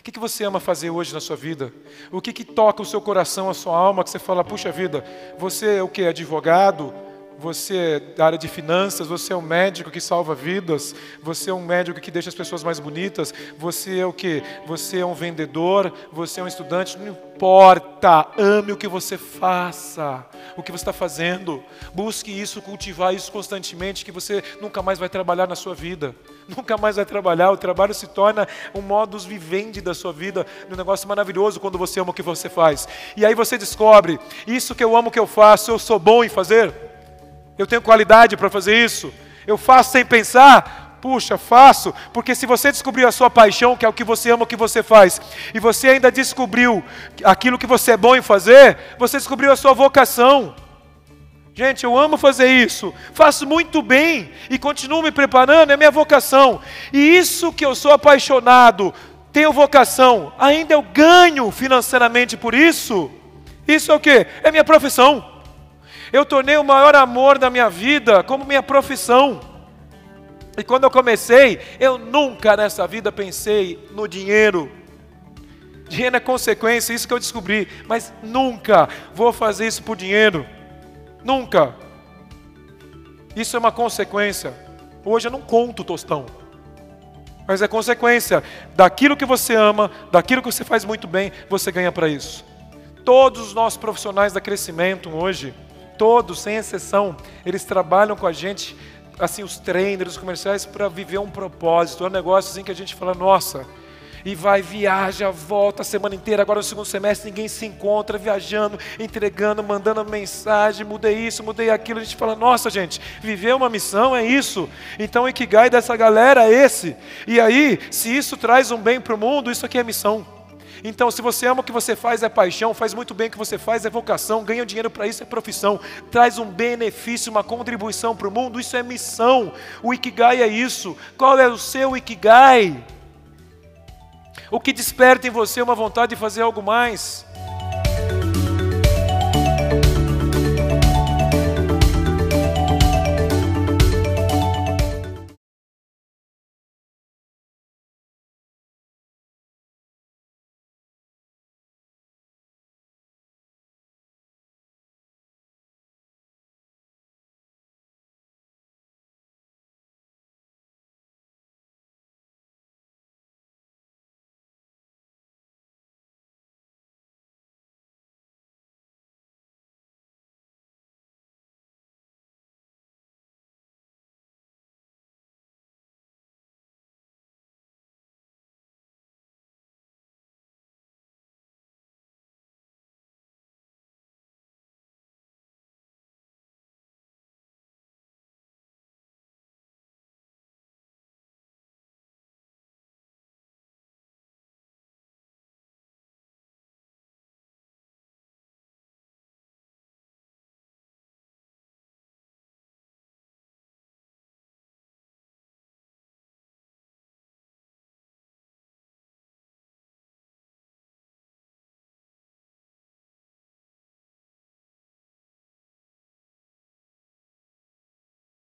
O que, que você ama fazer hoje na sua vida? O que, que toca o seu coração, a sua alma, que você fala, puxa vida, você é o que? Advogado? Você é da área de finanças, você é um médico que salva vidas, você é um médico que deixa as pessoas mais bonitas, você é o que? Você é um vendedor, você é um estudante, não importa, ame o que você faça, o que você está fazendo, busque isso, cultivar isso constantemente, que você nunca mais vai trabalhar na sua vida, nunca mais vai trabalhar, o trabalho se torna um modus vivendi da sua vida, um negócio maravilhoso quando você ama o que você faz, e aí você descobre, isso que eu amo que eu faço, eu sou bom em fazer, eu tenho qualidade para fazer isso, eu faço sem pensar, Puxa, faço, porque se você descobriu a sua paixão, que é o que você ama, o que você faz, e você ainda descobriu aquilo que você é bom em fazer, você descobriu a sua vocação. Gente, eu amo fazer isso, faço muito bem e continuo me preparando, é minha vocação. E isso que eu sou apaixonado, tenho vocação, ainda eu ganho financeiramente por isso. Isso é o que? É minha profissão. Eu tornei o maior amor da minha vida como minha profissão. E quando eu comecei, eu nunca nessa vida pensei no dinheiro. Dinheiro é consequência, isso que eu descobri. Mas nunca vou fazer isso por dinheiro. Nunca. Isso é uma consequência. Hoje eu não conto tostão. Mas é consequência daquilo que você ama, daquilo que você faz muito bem, você ganha para isso. Todos os nossos profissionais da crescimento hoje, todos, sem exceção, eles trabalham com a gente assim os trainers, os comerciais para viver um propósito. É um negócio assim que a gente fala, nossa, e vai, viaja, volta a semana inteira. Agora no segundo semestre ninguém se encontra, viajando, entregando, mandando mensagem, mudei isso, mudei aquilo. A gente fala, nossa gente, viver uma missão é isso. Então o Ikigai dessa galera é esse. E aí, se isso traz um bem para o mundo, isso aqui é missão. Então, se você ama o que você faz, é paixão, faz muito bem o que você faz, é vocação, ganha dinheiro para isso, é profissão, traz um benefício, uma contribuição para o mundo, isso é missão. O Ikigai é isso. Qual é o seu Ikigai? O que desperta em você uma vontade de fazer algo mais?